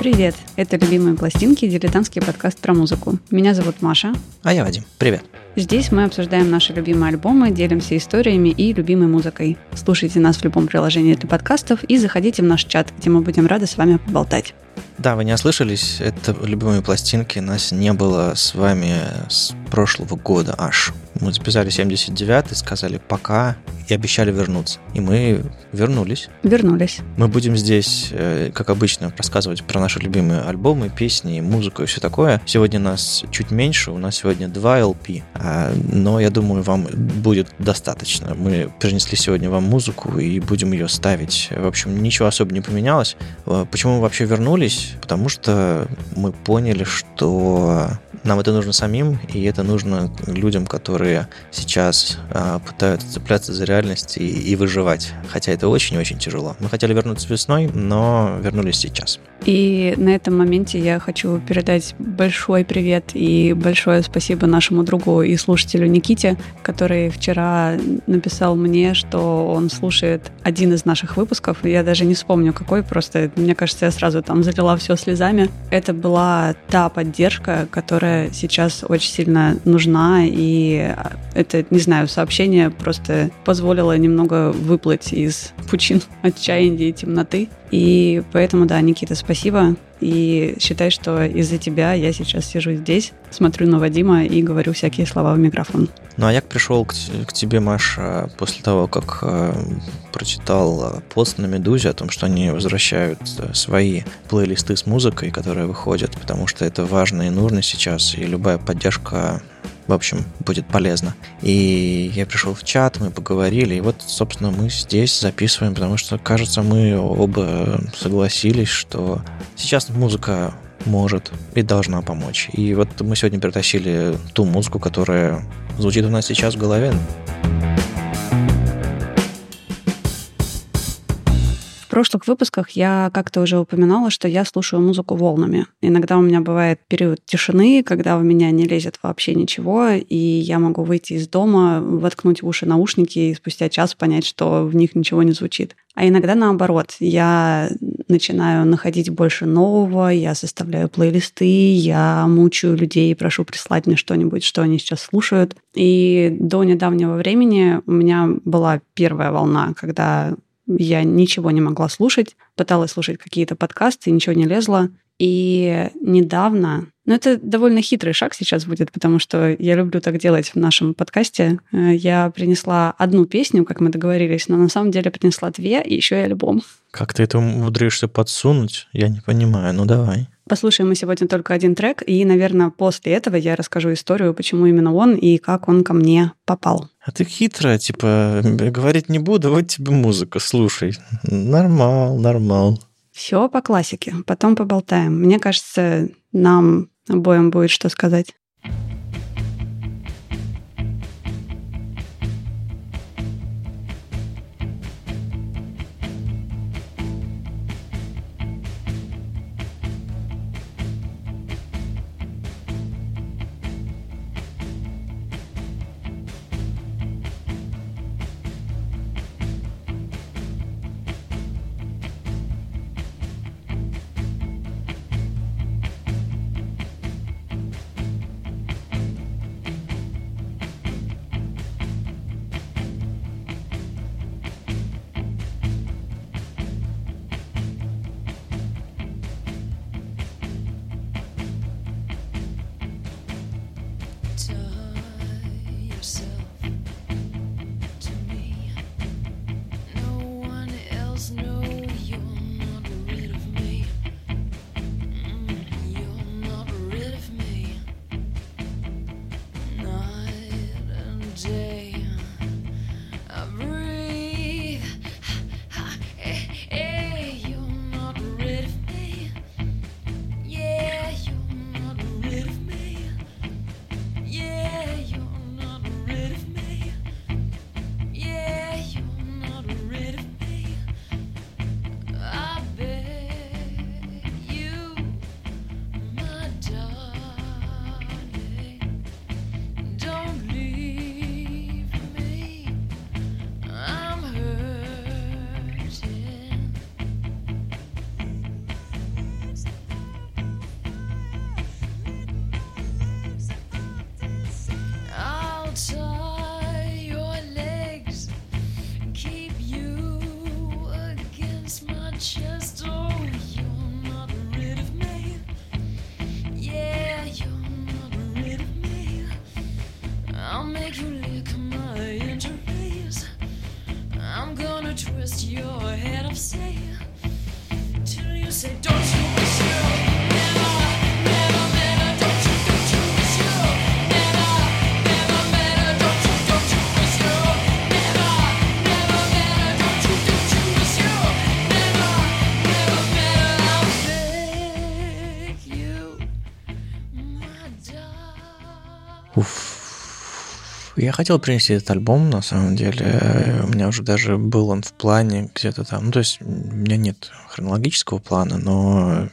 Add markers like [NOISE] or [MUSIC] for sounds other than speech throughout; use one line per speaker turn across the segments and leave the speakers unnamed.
Привет! Это «Любимые пластинки» – дилетантский подкаст про музыку. Меня зовут Маша.
А я Вадим. Привет.
Здесь мы обсуждаем наши любимые альбомы, делимся историями и любимой музыкой. Слушайте нас в любом приложении для подкастов и заходите в наш чат, где мы будем рады с вами поболтать.
Да, вы не ослышались, это любимые пластинки. Нас не было с вами с прошлого года аж. Мы записали 79-й, сказали пока и обещали вернуться. И мы вернулись.
Вернулись.
Мы будем здесь, э, как обычно, рассказывать про наши любимые альбомы, песни, музыку и все такое. Сегодня нас чуть меньше, у нас сегодня два LP, а, но я думаю, вам будет достаточно. Мы принесли сегодня вам музыку и будем ее ставить. В общем, ничего особо не поменялось. Э, почему мы вообще вернулись? Потому что мы поняли, что нам это нужно самим, и это нужно людям, которые сейчас а, пытаются цепляться за реальность и, и выживать. Хотя это очень-очень тяжело. Мы хотели вернуться весной, но вернулись сейчас.
И на этом моменте я хочу передать большой привет и большое спасибо нашему другу и слушателю Никите, который вчера написал мне, что он слушает один из наших выпусков. Я даже не вспомню какой, просто мне кажется, я сразу там залила все слезами. Это была та поддержка, которая сейчас очень сильно нужна, и это, не знаю, сообщение просто позволило немного выплыть из пучин отчаяния и темноты. И поэтому, да, Никита, спасибо. И считай, что из-за тебя я сейчас сижу здесь, смотрю на Вадима и говорю всякие слова в микрофон.
Ну, а я пришел к, к тебе, Маша, после того, как э, прочитал э, пост на Медузе о том, что они возвращают э, свои плейлисты с музыкой, которые выходят, потому что это важно и нужно сейчас, и любая поддержка в общем, будет полезно. И я пришел в чат, мы поговорили, и вот, собственно, мы здесь записываем, потому что, кажется, мы оба согласились, что сейчас музыка может и должна помочь. И вот мы сегодня перетащили ту музыку, которая звучит у нас сейчас в голове.
Прошлых выпусках я как-то уже упоминала, что я слушаю музыку волнами. Иногда у меня бывает период тишины, когда у меня не лезет вообще ничего, и я могу выйти из дома, воткнуть в уши наушники и спустя час понять, что в них ничего не звучит. А иногда наоборот, я начинаю находить больше нового, я составляю плейлисты, я мучаю людей и прошу прислать мне что-нибудь, что они сейчас слушают. И до недавнего времени у меня была первая волна, когда я ничего не могла слушать, пыталась слушать какие-то подкасты, ничего не лезло. И недавно, ну это довольно хитрый шаг сейчас будет, потому что я люблю так делать в нашем подкасте. Э, я принесла одну песню, как мы договорились, но на самом деле принесла две, и еще и альбом.
Как ты это умудришься подсунуть? Я не понимаю. Ну давай.
Послушаем мы сегодня только один трек, и, наверное, после этого я расскажу историю, почему именно он и как он ко мне попал.
А ты хитрая, типа, говорить не буду, вот тебе музыка, слушай. Нормал, нормал.
Все по классике, потом поболтаем. Мне кажется, нам обоим будет что сказать.
I'll make you lick my interface. I'm gonna twist your head up, say, till you say, don't you?
Я хотел принести этот альбом, на самом деле. У меня уже даже был он в плане где-то там. Ну, то есть у меня нет хронологического плана, но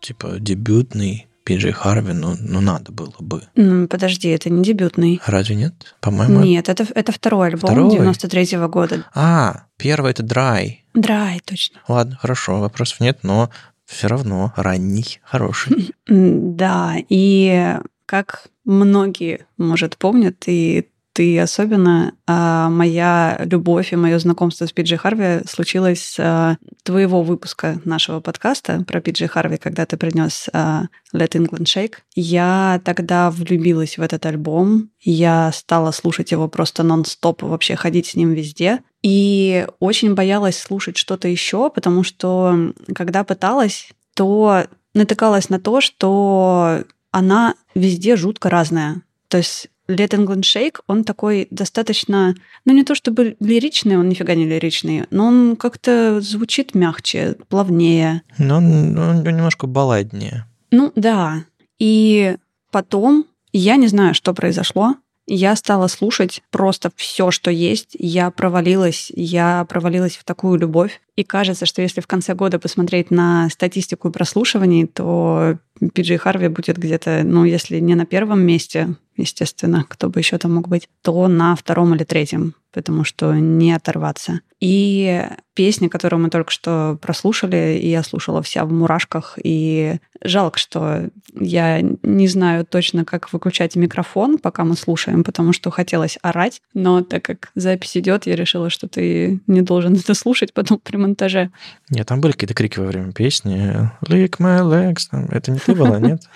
типа дебютный Пиджей Харви, ну, ну надо было бы.
М, Подожди, это не дебютный.
Разве нет? По-моему,
Нет, это, это второй альбом
Второй?
93 года.
А, первый это Драй.
Драй, точно.
Ладно, хорошо, вопросов нет, но все равно ранний, хороший. [LAUGHS]
Да, и как многие, может, помнят, и ты особенно, а, моя любовь и мое знакомство с Пиджи Харви случилось а, твоего выпуска нашего подкаста про Пиджи Харви, когда ты принес а, Let England Shake. Я тогда влюбилась в этот альбом, я стала слушать его просто нон-стоп, вообще ходить с ним везде. И очень боялась слушать что-то еще, потому что когда пыталась, то натыкалась на то, что она везде жутко разная. То есть Let England Shake, он такой достаточно, ну не то чтобы лиричный, он нифига не лиричный, но он как-то звучит мягче, плавнее.
Но он, он немножко балладнее.
Ну да. И потом, я не знаю, что произошло, я стала слушать просто все, что есть. Я провалилась, я провалилась в такую любовь. И кажется, что если в конце года посмотреть на статистику прослушиваний, то Пиджей Харви будет где-то, ну, если не на первом месте, естественно, кто бы еще там мог быть, то на втором или третьем, потому что не оторваться. И песня, которую мы только что прослушали, и я слушала вся в мурашках, и жалко, что я не знаю точно, как выключать микрофон, пока мы слушаем, потому что хотелось орать, но так как запись идет, я решила, что ты не должен это слушать [LAUGHS] потом при монтаже.
Нет, там были какие-то крики во время песни. Lick my legs. Это не ты была, нет? [LAUGHS]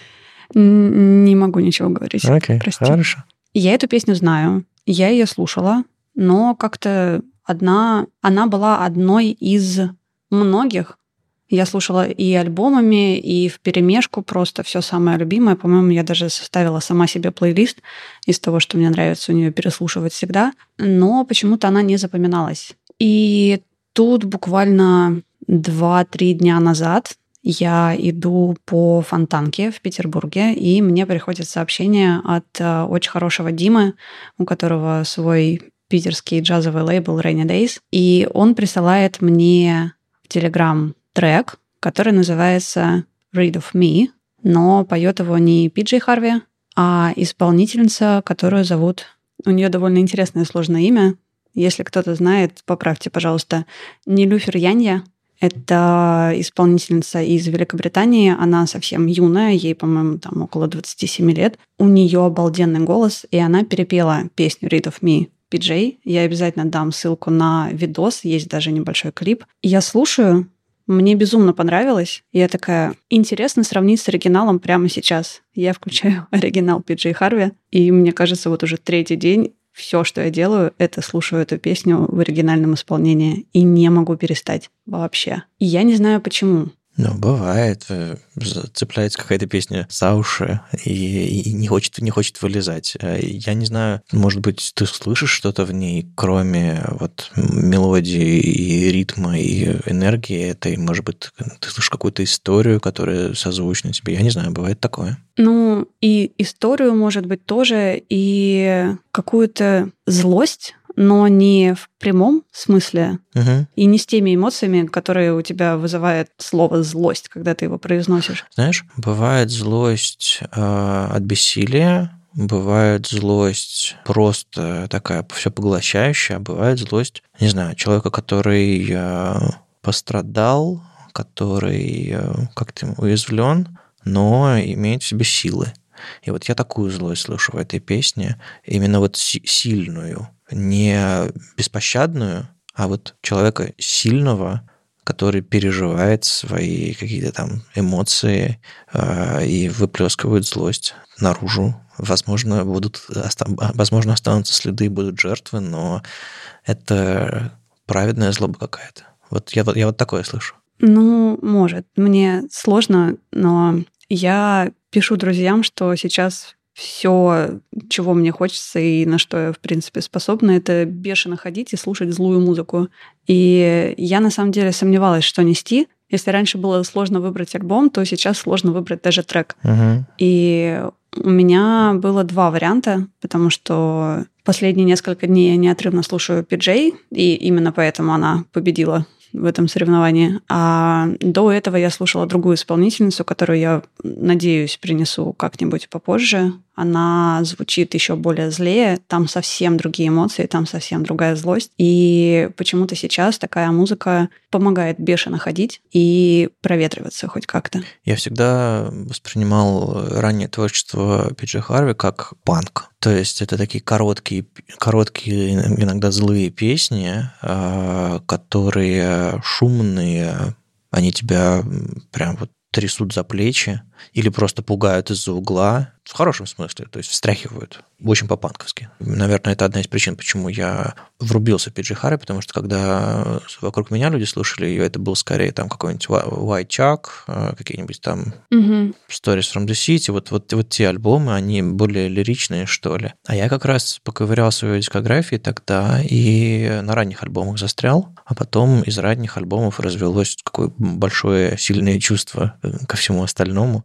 Не могу ничего говорить.
Окей, хорошо.
Я эту песню знаю, я ее слушала, но как-то одна, она была одной из многих. Я слушала и альбомами, и в перемешку просто все самое любимое. По-моему, я даже составила сама себе плейлист из того, что мне нравится у нее переслушивать всегда. Но почему-то она не запоминалась. И тут буквально 2-3 дня назад я иду по Фонтанке в Петербурге, и мне приходит сообщение от э, очень хорошего Димы, у которого свой питерский джазовый лейбл Rainy Days, и он присылает мне в Телеграм трек, который называется Read of Me, но поет его не Пиджей Харви, а исполнительница, которую зовут... У нее довольно интересное сложное имя. Если кто-то знает, поправьте, пожалуйста. Нилюфер Янья. Это исполнительница из Великобритании. Она совсем юная, ей, по-моему, там около 27 лет. У нее обалденный голос, и она перепела песню Read of Me PJ. Я обязательно дам ссылку на видос, есть даже небольшой клип. Я слушаю, мне безумно понравилось. Я такая, интересно сравнить с оригиналом прямо сейчас. Я включаю [LAUGHS] оригинал Пиджей Харви, и мне кажется, вот уже третий день все, что я делаю, это слушаю эту песню в оригинальном исполнении и не могу перестать вообще. И я не знаю почему.
Ну, бывает. э, Цепляется какая-то песня за уши и, и не, хочет, не хочет вылезать. Э, Я не знаю, может быть, ты слышишь что-то в ней, кроме вот мелодии и ритма и энергии этой? Может быть, ты слышишь какую-то историю, которая созвучна тебе? Я не знаю, бывает такое.
Ну, и историю, может быть, тоже, и какую-то злость, но не в прямом смысле,
Мгм.
и не с теми эмоциями, которые у тебя вызывает слово «злость», когда ты его произносишь.
Знаешь, бывает злость э, от бессилия, бывает злость просто такая все поглощающая, а бывает злость, не знаю, человека, который э, пострадал, который э, как-то уязвлен, но имеет в себе силы. И вот я такую злость слышу в этой песне, именно вот си- сильную, не беспощадную, а вот человека сильного, который переживает свои какие-то там эмоции э, и выплескивает злость наружу. Возможно, будут, оста- возможно, останутся следы будут жертвы, но это праведная злоба какая-то. Вот я, я вот такое слышу.
Ну, может. Мне сложно, но я пишу друзьям, что сейчас все, чего мне хочется и на что я, в принципе, способна, это бешено ходить и слушать злую музыку. И я, на самом деле, сомневалась, что нести. Если раньше было сложно выбрать альбом, то сейчас сложно выбрать даже трек.
Мгм.
И у меня было два варианта, потому что последние несколько дней я неотрывно слушаю PJ, и именно поэтому она победила в этом соревновании. А до этого я слушала другую исполнительницу, которую я, надеюсь, принесу как-нибудь попозже. Она звучит еще более злее, там совсем другие эмоции, там совсем другая злость. И почему-то сейчас такая музыка помогает бешено ходить и проветриваться хоть как-то.
Я всегда воспринимал раннее творчество Пиджи Харви как панк. То есть это такие короткие, короткие иногда злые песни, а, которые шумные, они тебя прям вот трясут за плечи или просто пугают из-за угла, в хорошем смысле, то есть встряхивают, очень по-панковски. Наверное, это одна из причин, почему я врубился в Пиджи Харри, потому что когда вокруг меня люди слушали ее, это был скорее там какой-нибудь White Chuck, э, какие-нибудь там
Мгм.
Stories from the City, вот, вот, вот те альбомы, они более лиричные, что ли. А я как раз поковырял свою дискографию тогда и на ранних альбомах застрял, а потом из ранних альбомов развелось какое большое, сильное чувство э, ко всему остальному.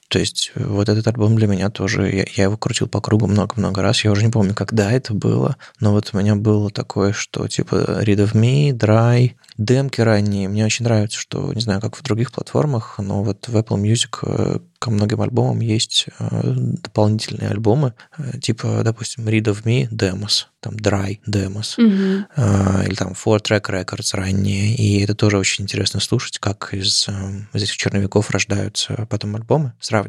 То есть э, вот этот альбом для меня тоже, я, я его крутил по кругу много-много раз, я уже не помню, когда это было, но вот у меня было такое, что типа Read of Me, Dry, демки ранние. Мне очень нравится, что, не знаю, как в других платформах, но вот в Apple Music э, ко многим альбомам есть э, дополнительные альбомы, типа, допустим, Read of Me, Demos, там Dry, Demos, э, или там Four Track Records ранние, и это тоже очень интересно слушать, как из, э, из этих черновиков рождаются потом альбомы, сравнивать.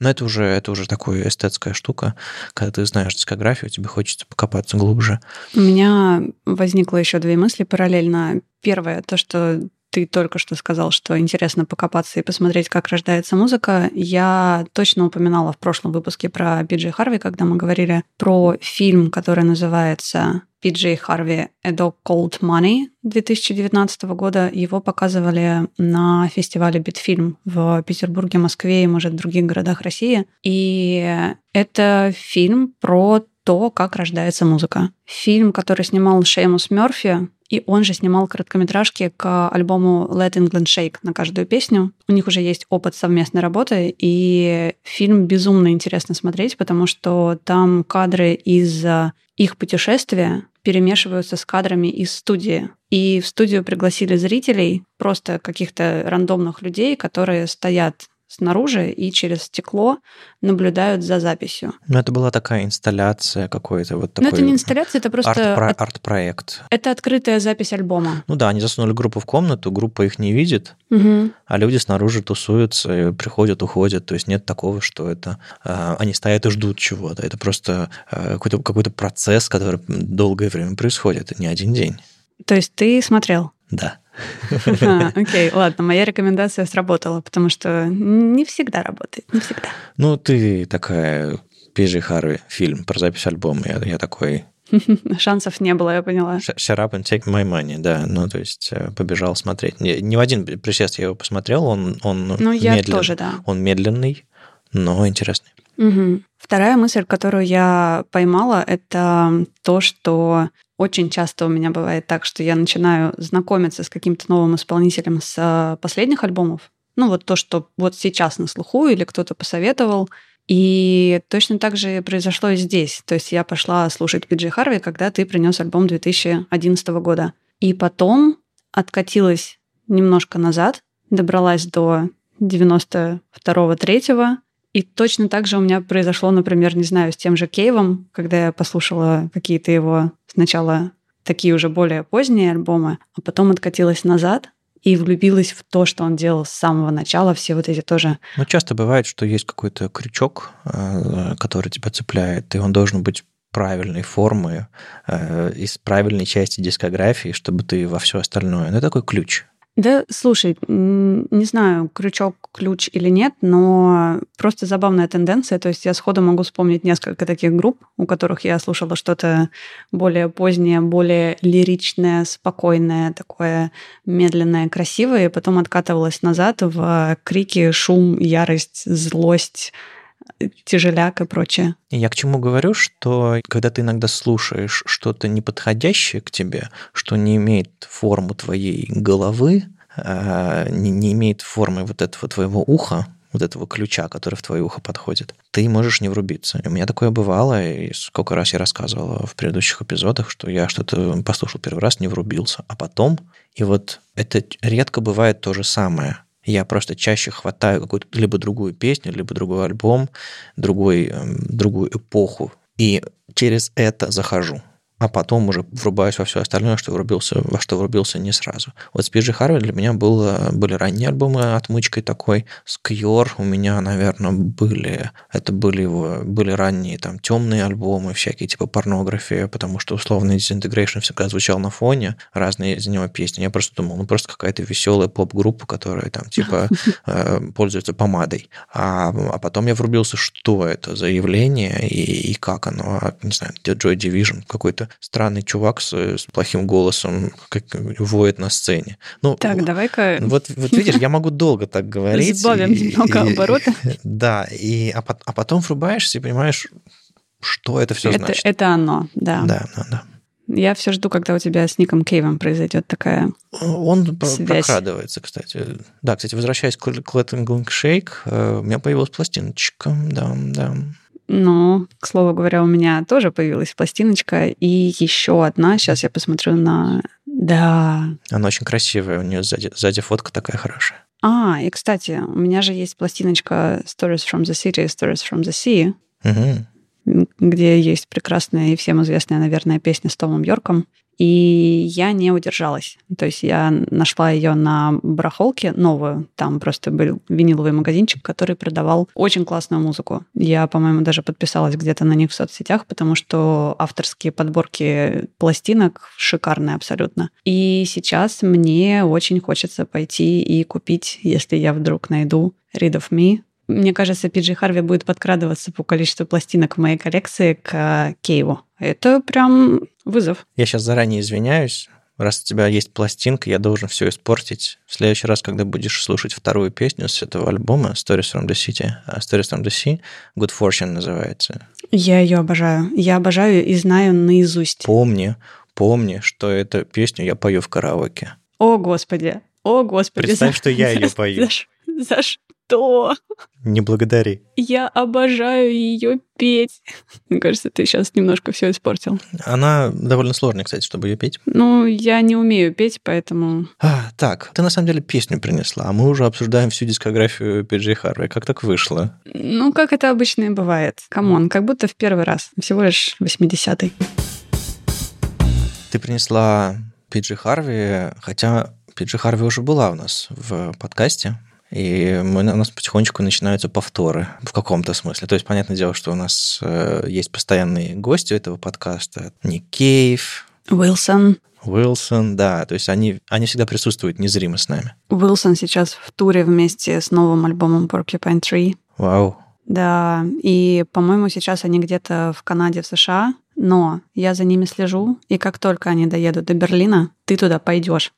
Но это уже, это уже такая эстетская штука, когда ты знаешь дискографию, тебе хочется покопаться глубже.
У меня возникло еще две мысли параллельно. Первое, то, что ты только что сказал, что интересно покопаться и посмотреть, как рождается музыка. Я точно упоминала в прошлом выпуске про Пиджей Харви, когда мы говорили про фильм, который называется Пиджей Харви «A Dog Called Money» 2019 года. Его показывали на фестивале «Битфильм» в Петербурге, Москве и, может, других городах России. И это фильм про то, как рождается музыка. Фильм, который снимал Шеймус Мерфи, и он же снимал короткометражки к альбому Let England Shake на каждую песню. У них уже есть опыт совместной работы, и фильм безумно интересно смотреть, потому что там кадры из э, их путешествия перемешиваются с кадрами из студии. И в студию пригласили зрителей, просто каких-то рандомных людей, которые стоят снаружи и через стекло наблюдают за записью.
Ну, это была такая инсталляция какой-то, вот такой
это не инсталляция, это просто
арт-про- арт-проект.
это открытая запись альбома.
Ну да, они засунули группу в комнату, группа их не видит,
Мгм.
а люди снаружи тусуются, приходят, уходят. То есть нет такого, что это э, они стоят и ждут чего-то. Это просто э, какой-то, какой-то процесс, который долгое время происходит, это не один день.
То есть ты смотрел?
Да. [LAUGHS]
А, Окей, ладно, моя рекомендация сработала, потому что не всегда работает, не всегда.
Ну, ты такая Пиджи Харви фильм про запись альбома. Я, я такой [LAUGHS]
Шансов не было, я поняла.
sh- shut up and take my money, да. Ну, то есть э, побежал смотреть. Не, не в один присест я его посмотрел, он, он
Ну, я
медлен-
тоже, да.
Он медленный, но интересный.
Мгм. Вторая мысль, которую я поймала, это то, что очень часто у меня бывает так, что я начинаю знакомиться с каким-то новым исполнителем с э, последних альбомов. Ну, вот то, что вот сейчас на слуху или кто-то посоветовал. И точно так же произошло и здесь. То есть я пошла слушать Пиджи Харви, когда ты принес альбом 2011 года. И потом откатилась немножко назад, добралась до 92-3, и точно так же у меня произошло, например, не знаю, с тем же Кейвом, когда я послушала какие-то его сначала такие уже более поздние альбомы, а потом откатилась назад и влюбилась в то, что он делал с самого начала, все вот эти тоже.
Ну, часто бывает, что есть какой-то крючок, э, который тебя цепляет, и он должен быть правильной формы, э, из правильной части дискографии, чтобы ты во все остальное. Ну, это такой ключ.
Да, слушай, не знаю, крючок, ключ или нет, но просто забавная тенденция. То есть я сходу могу вспомнить несколько таких групп, у которых я слушала что-то более позднее, более лиричное, спокойное, такое медленное, красивое, и потом откатывалась назад в крики, шум, ярость, злость, тяжеляк и прочее.
Я к чему говорю, что когда ты иногда слушаешь что-то неподходящее к тебе, что не имеет форму твоей головы, а, не, не имеет формы вот этого твоего уха, вот этого ключа, который в твое ухо подходит, ты можешь не врубиться. У меня такое бывало, и сколько раз я рассказывал в предыдущих эпизодах, что я что-то послушал первый раз, не врубился, а потом, и вот это редко бывает то же самое. Я просто чаще хватаю какую-то либо другую песню, либо другой альбом, другой, эм, другую эпоху, и через это захожу а потом уже врубаюсь во все остальное, что врубился, во что врубился не сразу. Вот с Харви для меня было, были ранние альбомы отмычкой такой. С Кьор у меня, наверное, были, это были его, были ранние там темные альбомы, всякие типа порнографии, потому что условный Disintegration всегда звучал на фоне, разные из него песни. Я просто думал, ну просто какая-то веселая поп-группа, которая там типа [LAUGHS] э, пользуется помадой. А, а потом я врубился, что это за явление и, и как оно, не знаю, Joy Division, какой-то странный чувак с, с плохим голосом как, воет на сцене. Ну,
Так, давай-ка
вот, вот видишь, я могу долго так говорить.
Сбавим
и-
немного обороты. [LAUGHS]
Да, и, а, а потом врубаешься и понимаешь, что это все
это,
значит.
это оно, да.
Да, да, да.
Я все жду, когда у тебя с Ником Кейвом произойдет такая.
Он
Связь.
прокрадывается, кстати. Да, кстати, возвращаясь к Клэттинг Шейк, у меня появилась пластиночка, да, да.
Ну, к слову говоря, у меня тоже появилась пластиночка, и еще одна. Сейчас я посмотрю на. Да.
Она очень красивая, у нее сзади, сзади фотка такая хорошая.
А, и кстати, у меня же есть пластиночка Stories from the City, Stories from the Sea, м, где есть прекрасная и всем известная, наверное, песня с Томом Йорком. И я не удержалась. То есть я нашла ее на барахолке новую. Там просто был виниловый магазинчик, который продавал очень классную музыку. Я, по-моему, даже подписалась где-то на них в соцсетях, потому что авторские подборки пластинок шикарные абсолютно. И сейчас мне очень хочется пойти и купить, если я вдруг найду Read of Me. Мне кажется, Пиджи Харви будет подкрадываться по количеству пластинок в моей коллекции к Кейву. Это прям вызов.
Я сейчас заранее извиняюсь. Раз у тебя есть пластинка, я должен все испортить. В следующий раз, когда будешь слушать вторую песню с этого альбома Stories from the City, а Stories from the Sea, Good Fortune называется.
Я ее обожаю. Я обожаю и знаю наизусть.
Помни, помни, что эту песню я пою в караоке.
О, Господи! О, Господи!
Представь, что я
за-
пою.
За, ш- за что?
Не благодари.
Я обожаю ее петь. [LAUGHS] Мне кажется, ты сейчас немножко все испортил.
Она довольно сложная, кстати, чтобы ее петь.
Ну, я не умею петь, поэтому...
А, так, ты на самом деле песню принесла, а мы уже обсуждаем всю дискографию PJ Harvey. Как так вышло?
Ну, как это обычно и бывает. Come on, как будто в первый раз. Всего лишь 80-й.
Ты принесла Пиджи Харви, хотя Пиджи Харви уже была у нас в подкасте, и мы, у нас потихонечку начинаются повторы в каком-то смысле. То есть, понятное дело, что у нас э, есть постоянные гости этого подкаста. Ник Кейв,
Уилсон.
Уилсон, да, то есть они, они всегда присутствуют незримо с нами.
Уилсон сейчас в туре вместе с новым альбомом Porcupine Tree.
Вау.
Да, и, по-моему, сейчас они где-то в Канаде, в США, но я за ними слежу, и как только они доедут до Берлина, ты туда пойдешь.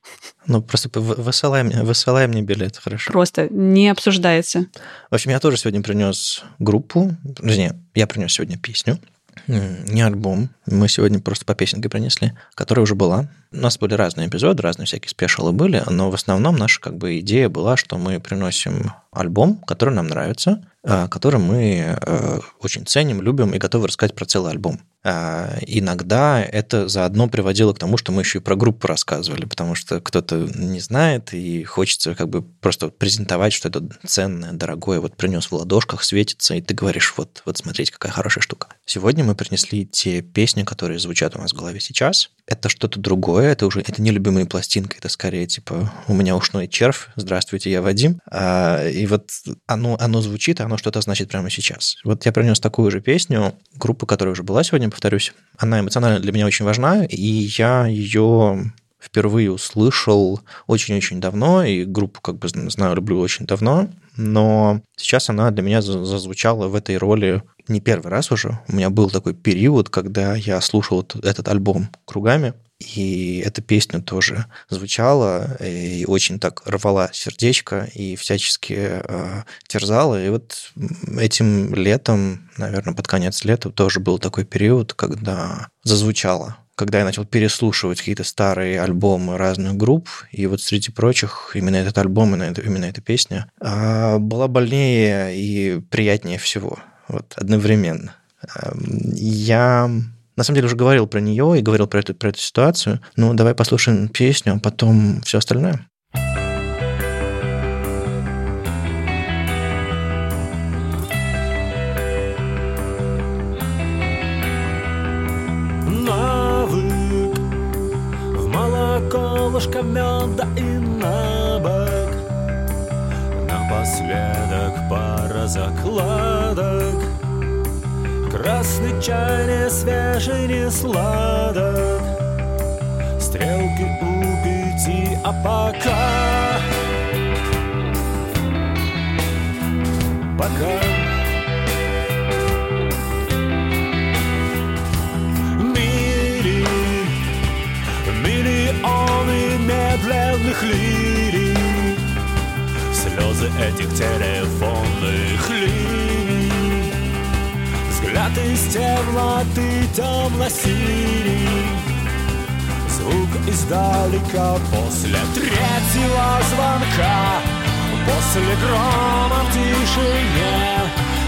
Ну, просто высылай мне, высылай мне билет, хорошо.
Просто не обсуждается.
В общем, я тоже сегодня принес группу, точнее, я принес сегодня песню, не альбом. Мы сегодня просто по песенке принесли, которая уже была. У нас были разные эпизоды, разные всякие спешалы были, но в основном наша как бы идея была, что мы приносим альбом, который нам нравится, а, который мы э, очень ценим, любим и готовы рассказать про целый альбом. А, Иногда это заодно приводило к тому, что мы еще и про группу рассказывали, потому что кто-то не знает и хочется как бы просто презентовать, что это ценное, дорогое, вот принес в ладошках, светится, и ты говоришь, вот, вот смотрите, какая хорошая штука. Сегодня мы принесли те песни, которые звучат у нас в голове сейчас. Это что-то другое, это уже это не любимые пластинки, это скорее типа у меня ушной червь, здравствуйте, я Вадим. И вот оно, оно звучит, оно что-то значит прямо сейчас. Вот я принес такую же песню, группа, которая уже была сегодня, повторюсь. Она эмоционально для меня очень важна, и я ее впервые услышал очень-очень давно, и группу как бы знаю, люблю очень давно, но сейчас она для меня зазвучала в этой роли не первый раз уже. У меня был такой период, когда я слушал этот альбом кругами, и эта песня тоже звучала и очень так рвала сердечко и всячески э, терзала. И вот этим летом, наверное, под конец лета тоже был такой период, когда зазвучала когда я начал переслушивать какие-то старые альбомы разных групп, и вот среди прочих именно этот альбом, именно, именно эта песня а, была больнее и приятнее всего вот, одновременно. Я на самом деле уже говорил про нее и говорил про эту, про эту ситуацию. Ну, давай послушаем песню, а потом все остальное.
Навык в молоко ложка меда и на бок Напоследок пара закладок Красный чай не свежий, не сладок. Стрелки у пяти, а пока. Пока. Мили, миллионы медленных лирик Слезы этих телефонных темноты темно-синий Звук издалека после третьего звонка После грома в тишине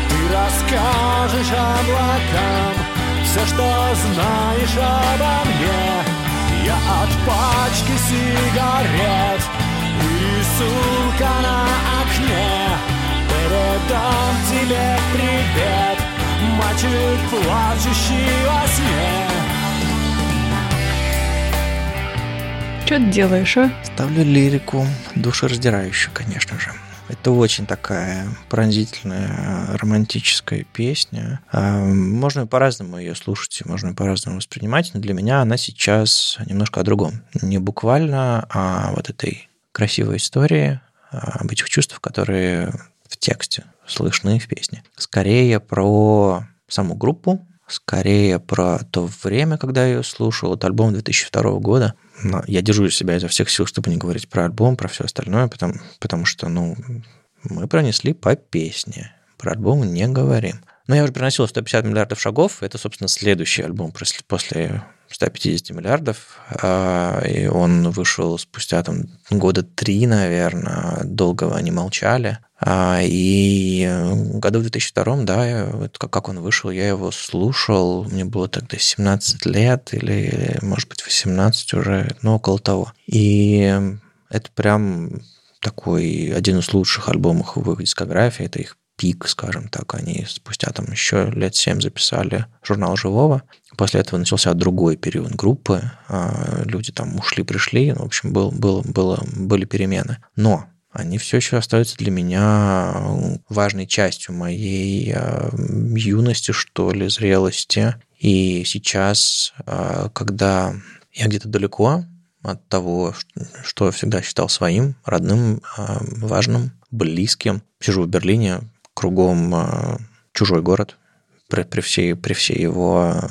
Ты расскажешь облакам Все, что знаешь обо мне Я от пачки сигарет И рисунка на окне. Передам тебе привет Мальчик, плачущий во сне
Что ты делаешь, а?
Ставлю лирику, душераздирающую, конечно же. Это очень такая пронзительная, романтическая песня. А, Можно по-разному ее слушать, и можно по-разному воспринимать, но для меня она сейчас немножко о другом. Не буквально, а вот этой красивой истории, об этих чувствах, которые в тексте слышны в песне. Скорее про саму группу, скорее про то время, когда я ее слушал. Вот альбом 2002 года. Но я держу себя изо всех сил, чтобы не говорить про альбом, про все остальное, потому, потому что, ну, мы пронесли по песне. Про альбом не говорим. Но я уже приносил 150 миллиардов шагов. Это, собственно, следующий альбом после, после 150 миллиардов. А, И он вышел спустя там года три, наверное. Долго они молчали. А, И году в 2002, да, вот как он вышел, я его слушал. Мне было тогда 17 лет или, может быть, 18 уже, ну, около того. И это прям такой один из лучших альбомов в их дискографии. Это их пик, скажем так. Они спустя там еще лет 7 записали журнал «Живого». После этого начался другой период группы. А, Люди там ушли-пришли. Ну, В общем, был, был, было, были перемены. Но они все еще остаются для меня важной частью моей а, юности, что ли, зрелости. И сейчас, а, когда я где-то далеко от того, что я всегда считал своим, родным, важным, близким, сижу в Берлине, кругом чужой город, при, при всей, при всей его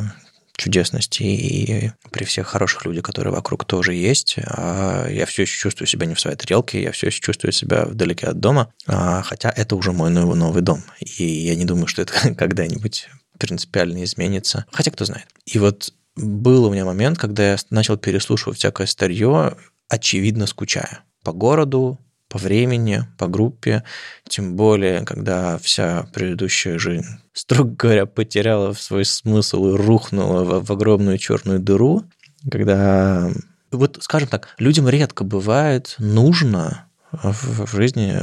чудесности и при всех хороших людях, которые вокруг тоже есть, а я все еще чувствую себя не в своей тарелке, я все еще чувствую себя вдалеке от дома, а, хотя это уже мой новый, новый дом, и я не думаю, что это [LAUGHS] когда-нибудь принципиально изменится, хотя кто знает. И вот был у меня момент, когда я начал переслушивать всякое старье, очевидно скучая. По городу, по времени, по группе, тем более, когда вся предыдущая жизнь, строго говоря, потеряла свой смысл и рухнула в, в огромную черную дыру, когда, вот скажем так, людям редко бывает нужно в, в жизни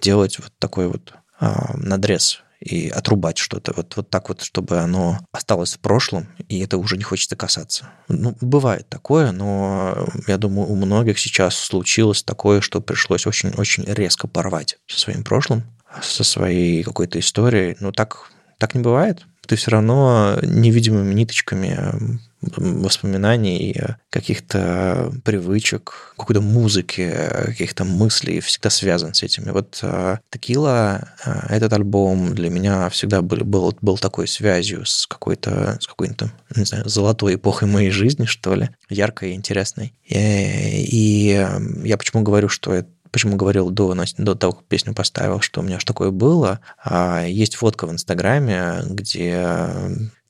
делать вот такой вот а, надрез и отрубать что-то, вот, вот так вот, чтобы оно осталось в прошлом, и это уже не хочется касаться. Ну, бывает такое, но я думаю, у многих сейчас случилось такое, что пришлось очень-очень резко порвать со своим прошлым, со своей какой-то историей. Ну, так, так не бывает. Ты все равно невидимыми ниточками м, воспоминаний, э, каких-то привычек, какой-то музыки, э, каких-то мыслей всегда связан с этими. Вот э, Текила, э, этот альбом для меня всегда был, был, был такой связью с какой-то, с какой-то, не знаю, золотой эпохой моей жизни, что ли, яркой и интересной. И, и э, я почему говорю, что это почему говорил до, до того, как песню поставил, что у меня же такое было. А, Есть фотка в Инстаграме, где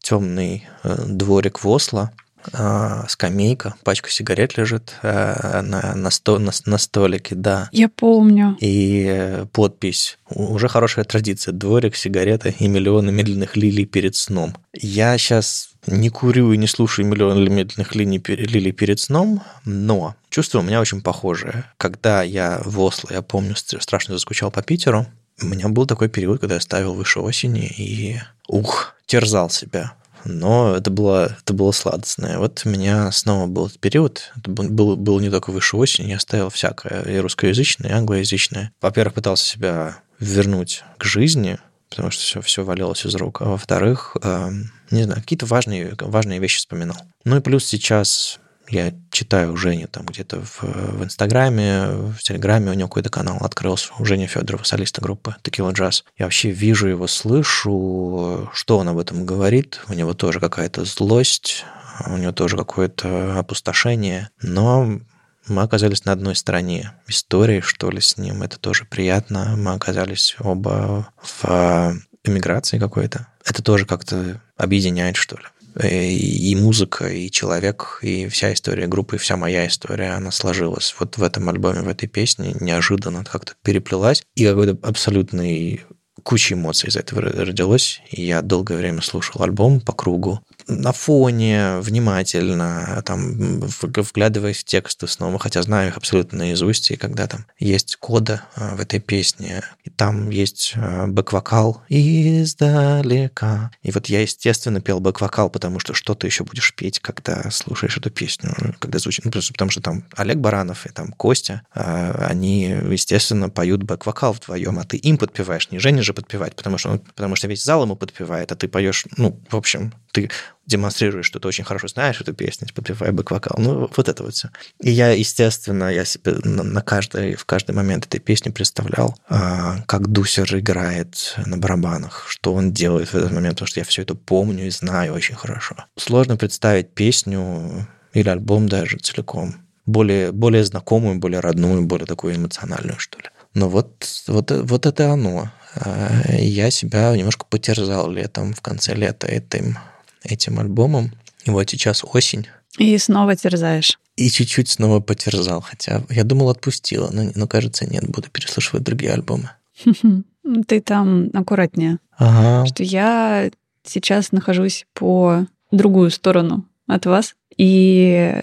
темный э, дворик в Осло, а, скамейка, пачка сигарет лежит э, на, на, сто- на, на столике, да.
Я помню.
И э, подпись. Уже хорошая традиция. Дворик, сигарета и миллионы медленных лилий перед сном. Я сейчас не курю и не слушаю миллион медленных линий, пер- лилий перед сном, но чувство у меня очень похожее. Когда я в Осло, я помню, ст- страшно заскучал по Питеру, у меня был такой период, когда я ставил выше осени и, ух, терзал себя. Но это было, это было сладостное. Вот у меня снова был этот период. Это был, был не только выше осени, я ставил всякое, и русскоязычное, и англоязычное. Во-первых, пытался себя вернуть к жизни, потому что все, все валилось из рук. А во-вторых, эм, не знаю, какие-то важные, важные вещи вспоминал. Ну и плюс сейчас я читаю Женю там где-то в, в Инстаграме, в Телеграме, у него какой-то канал открылся, у Жени Федорова, солиста группы Текила Джаз. Я вообще вижу его, слышу, что он об этом говорит. У него тоже какая-то злость, у него тоже какое-то опустошение, но мы оказались на одной стороне истории, что ли, с ним. Это тоже приятно. Мы оказались оба в эмиграции какой-то. Это тоже как-то объединяет, что ли. Э, И музыка, и человек, и вся история группы, и вся моя история, она сложилась вот в этом альбоме, в этой песне, неожиданно как-то переплелась, и какой-то абсолютный куча эмоций из этого родилось. И я долгое время слушал альбом по кругу. На фоне, внимательно, там, вглядываясь в тексты снова, хотя знаю их абсолютно наизусть, и когда там есть кода а, в этой песне, и там есть а, бэк-вокал издалека. И вот я, естественно, пел бэк-вокал, потому что что ты еще будешь петь, когда слушаешь эту песню, когда звучит, ну, просто потому что там Олег Баранов и там Костя, а, они, естественно, поют бэк-вокал вдвоем, а ты им подпеваешь, не Жене же подпевать, потому что, он- потому что весь зал ему подпевает, а ты поешь, ну, в общем, ты демонстрируешь, что ты очень хорошо знаешь эту песню, подпевая бэк-вокал. Ну, вот это вот все. И я, естественно, я себе на, каждый, в каждый момент этой песни представлял, а, как Дусер играет на барабанах, что он делает в этот момент, потому что я все это помню и знаю очень хорошо. Сложно представить песню или альбом даже целиком, более, более знакомую, более родную, более такую эмоциональную, что ли. Но вот, вот, вот это оно. А, Я себя немножко потерзал летом, в конце лета этим, этим альбомом. И вот сейчас осень.
И снова терзаешь.
И чуть-чуть снова потерзал. Хотя я думал, отпустила, но, но кажется, нет. Буду переслушивать другие альбомы. [LAUGHS]
Ты там аккуратнее.
Ага.
Что я сейчас нахожусь по другую сторону от вас. И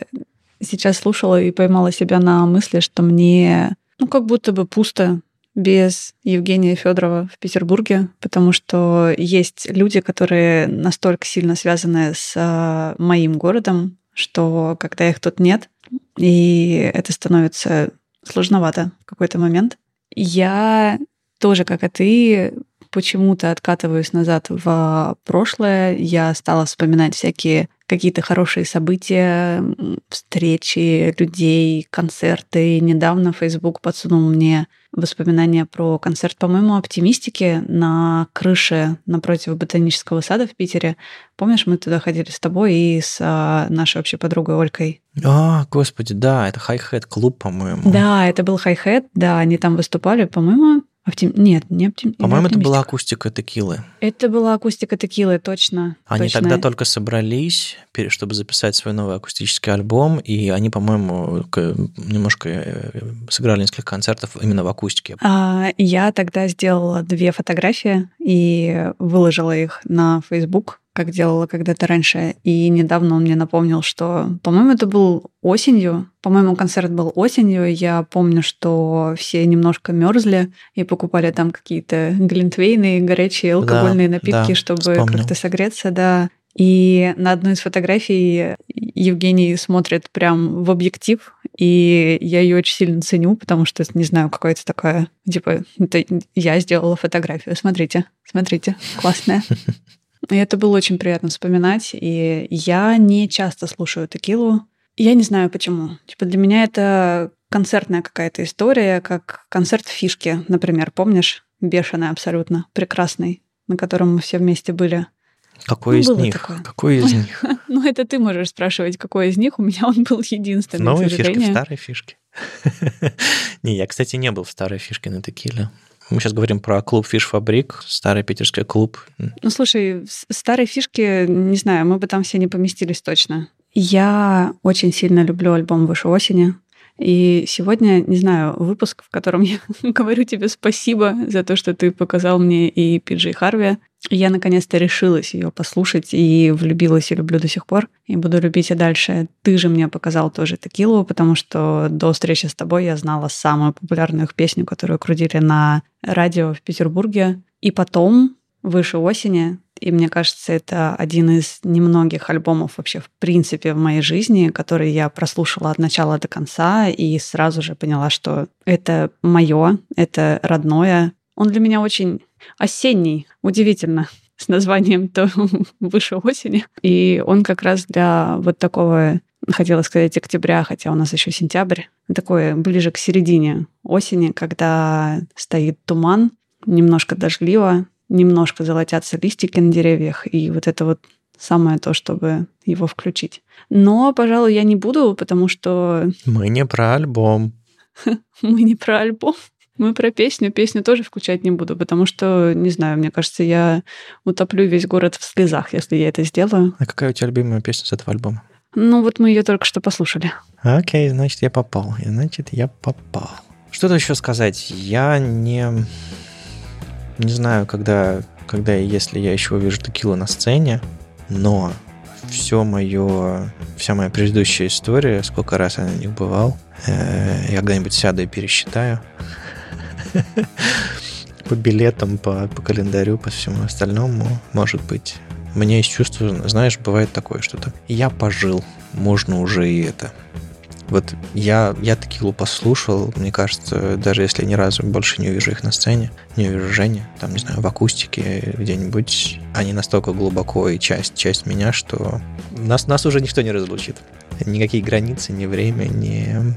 сейчас слушала и поймала себя на мысли, что мне ну как будто бы пусто без Евгения Федорова в Петербурге, потому что есть люди, которые настолько сильно связаны с а, моим городом, что когда их тут нет, и это становится сложновато в какой-то момент. Я тоже, как и ты, почему-то откатываюсь назад в прошлое. Я стала вспоминать всякие какие-то хорошие события, встречи людей, концерты. Недавно Facebook подсунул мне воспоминания про концерт, по-моему, оптимистики на крыше напротив ботанического сада в Питере. Помнишь, мы туда ходили с тобой и с а, нашей общей подругой Олькой?
А, господи, да, это Hi-Hat клуб, по-моему.
Да, это был хай-хет, да, они там выступали, по-моему, оптим... нет, не оптим...
По-моему, это была акустика текилы.
Это была акустика текилы, точно.
Они
точно.
тогда только собрались, чтобы записать свой новый акустический альбом, и они, по-моему, немножко э, сыграли несколько концертов именно в акустике.
А, я тогда сделала две фотографии и выложила их на Facebook, как делала когда-то раньше. И недавно он мне напомнил, что, по-моему, это был осенью. По-моему, концерт был осенью. Я помню, что все немножко мерзли и покупали там какие-то глинтвейны, горячие алкогольные
Да,
напитки,
да,
чтобы как-то согреться, да. И на одной из фотографий Евгений смотрит прям в объектив, и я ее очень сильно ценю, потому что, не знаю, какая-то такая, типа, это я сделала фотографию, смотрите, смотрите, классная. [LAUGHS] И это было очень приятно вспоминать. И я не часто слушаю текилу. Я не знаю почему. Типа для меня это концертная какая-то история, как концерт фишки, например, помнишь? Бешеный абсолютно, прекрасный, на котором мы все вместе были.
Какой
Ну,
из них?
такое.
Какой из них? [LAUGHS]
Ну, это ты можешь спрашивать, какой из них. У меня он был единственный,
Новые фишки, старые фишки. [LAUGHS] Не, я, кстати, не был в старой фишке на текиле. Мы сейчас говорим про клуб Фиш Фабрик, старый питерский клуб.
Ну, слушай, старые фишки, не знаю, мы бы там все не поместились точно. Я очень сильно люблю альбом «Выше осени». И сегодня, не знаю, выпуск, в котором [LAUGHS] я говорю тебе спасибо за то, что ты показал мне и Пиджей Харви. Я наконец-то решилась ее послушать и влюбилась и люблю до сих пор. И буду любить и дальше. Ты же мне показал тоже текилу, потому что до встречи с тобой я знала самую популярную их песню, которую крутили на радио в Петербурге. И потом выше осени. И мне кажется, это один из немногих альбомов вообще в принципе в моей жизни, который я прослушала от начала до конца и сразу же поняла, что это мое, это родное. Он для меня очень осенний, удивительно, с названием то [LAUGHS] выше осени. И он как раз для вот такого, хотела сказать октября, хотя у нас еще сентябрь, такое ближе к середине осени, когда стоит туман, немножко дождливо, немножко золотятся листики на деревьях, и вот это вот самое то, чтобы его включить. Но, пожалуй, я не буду, потому что
Мы не про альбом. [LAUGHS]
мы не про альбом, мы про песню. Песню тоже включать не буду, потому что, не знаю, мне кажется, я утоплю весь город в слезах, если я это сделаю.
А какая у тебя любимая песня с этого альбома?
Ну, вот мы ее только что послушали.
Окей, значит, я попал. Значит, я попал. Что-то еще сказать. Я не... Не знаю, когда, когда и если я еще увижу текилу на сцене, но все мое, вся моя предыдущая история, сколько раз я на них бывал, э, я когда-нибудь сяду и пересчитаю. [LAUGHS] По билетам, по, по календарю, по всему остальному, может быть. У меня есть чувство, знаешь, бывает такое что-то. Я пожил, можно уже и это. Вот я, я текилу послушал, мне кажется, даже если ни разу больше не увижу их на сцене, не увижу Жени, там, не знаю, в акустике где-нибудь, они настолько глубоко и часть, часть меня, что нас, нас уже ничто не разлучит. Никакие границы, ни время, ни,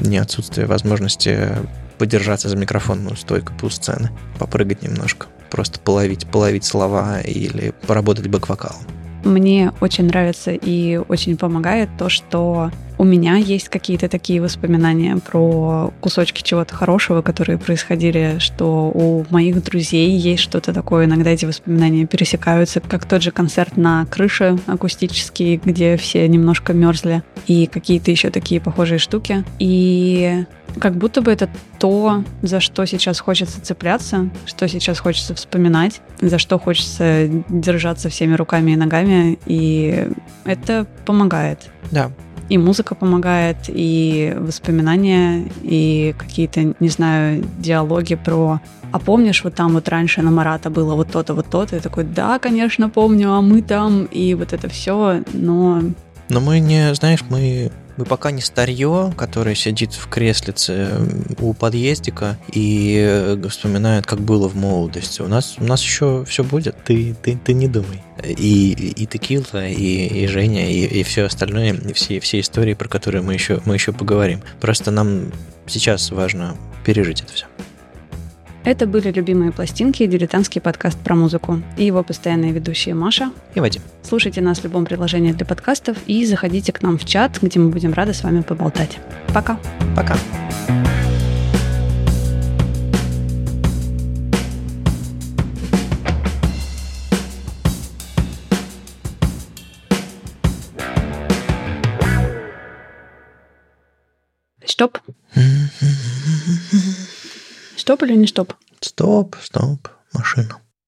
ни отсутствие возможности подержаться за микрофонную стойку полсцены, попрыгать немножко, просто половить, половить слова или поработать бэк-вокалом.
Мне очень нравится и очень помогает то, что у меня есть какие-то такие воспоминания про кусочки чего-то хорошего, которые происходили, что у моих друзей есть что-то такое. Иногда эти воспоминания пересекаются, как тот же концерт на крыше акустический, где все немножко мерзли, и какие-то еще такие похожие штуки. И как будто бы это то, за что сейчас хочется цепляться, что сейчас хочется вспоминать, за что хочется держаться всеми руками и ногами, и это помогает.
Да,
И музыка помогает, и воспоминания, и какие-то, не знаю, диалоги про «А помнишь, вот там вот раньше на Марата было вот то-то, вот то-то?» И такой «Да, конечно, помню, а мы там...» И вот это все, но
Но мы не, знаешь, мы, мы пока не старье, которое сидит в креслице у подъездика и э, вспоминает, как было в молодости. У нас, у нас еще все будет, ты, ты, ты не думай. И, и Текила, и, и Женя, и, и все остальное, и все, все истории, про которые мы еще, мы еще поговорим. Просто нам сейчас важно пережить это все.
Это были «Любимые пластинки» дилетантский подкаст про музыку. И его постоянные ведущие Маша.
И Вадим.
Слушайте нас в любом приложении для подкастов и заходите к нам в чат, где мы будем рады с вами поболтать. Пока!
Пока.
Стоп! [LAUGHS] Стоп или не стоп?
Стоп, стоп, машина.